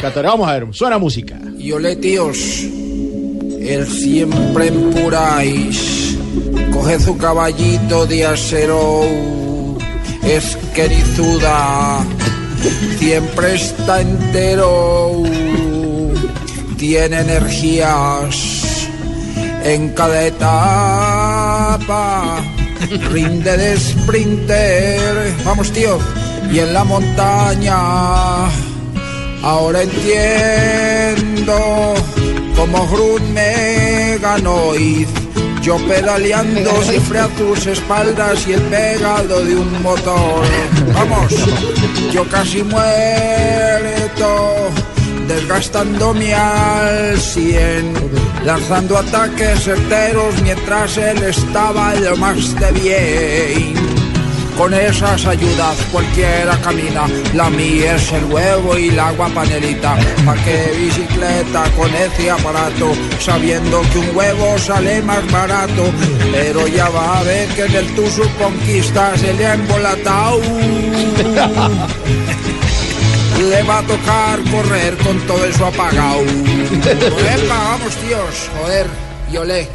Vamos a ver, suena música. Y ole tíos, el siempre en Purais, coge su caballito de acero, es querizuda, siempre está entero, tiene energías en cada etapa, rinde de sprinter, vamos tío, y en la montaña Ahora entiendo cómo Grun me ganó y yo pedaleando siempre a tus espaldas y el pegado de un motor. Vamos, yo casi muerto, desgastándome al cien, lanzando ataques certeros mientras él estaba lo más de bien. Con esas ayudas cualquiera camina. La mía es el huevo y la agua panelita. ¿Pa' qué bicicleta con ese aparato? Sabiendo que un huevo sale más barato. Pero ya va a ver que en el Tusu Conquista se le ha embolatado. Le va a tocar correr con todo eso apagado. Epa, vamos tíos, joder, y olé.